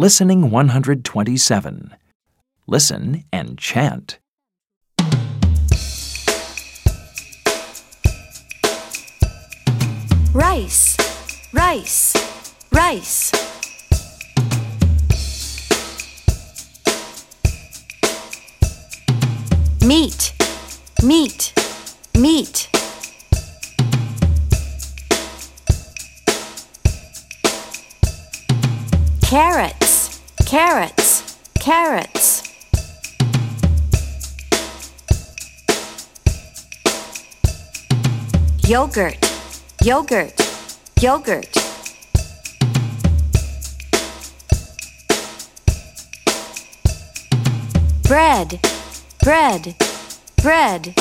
Listening 127. Listen and chant. rice, rice, rice. Meat, meat, meat. Carrots, carrots, carrots. Yogurt, yogurt, yogurt. Bread, bread, bread.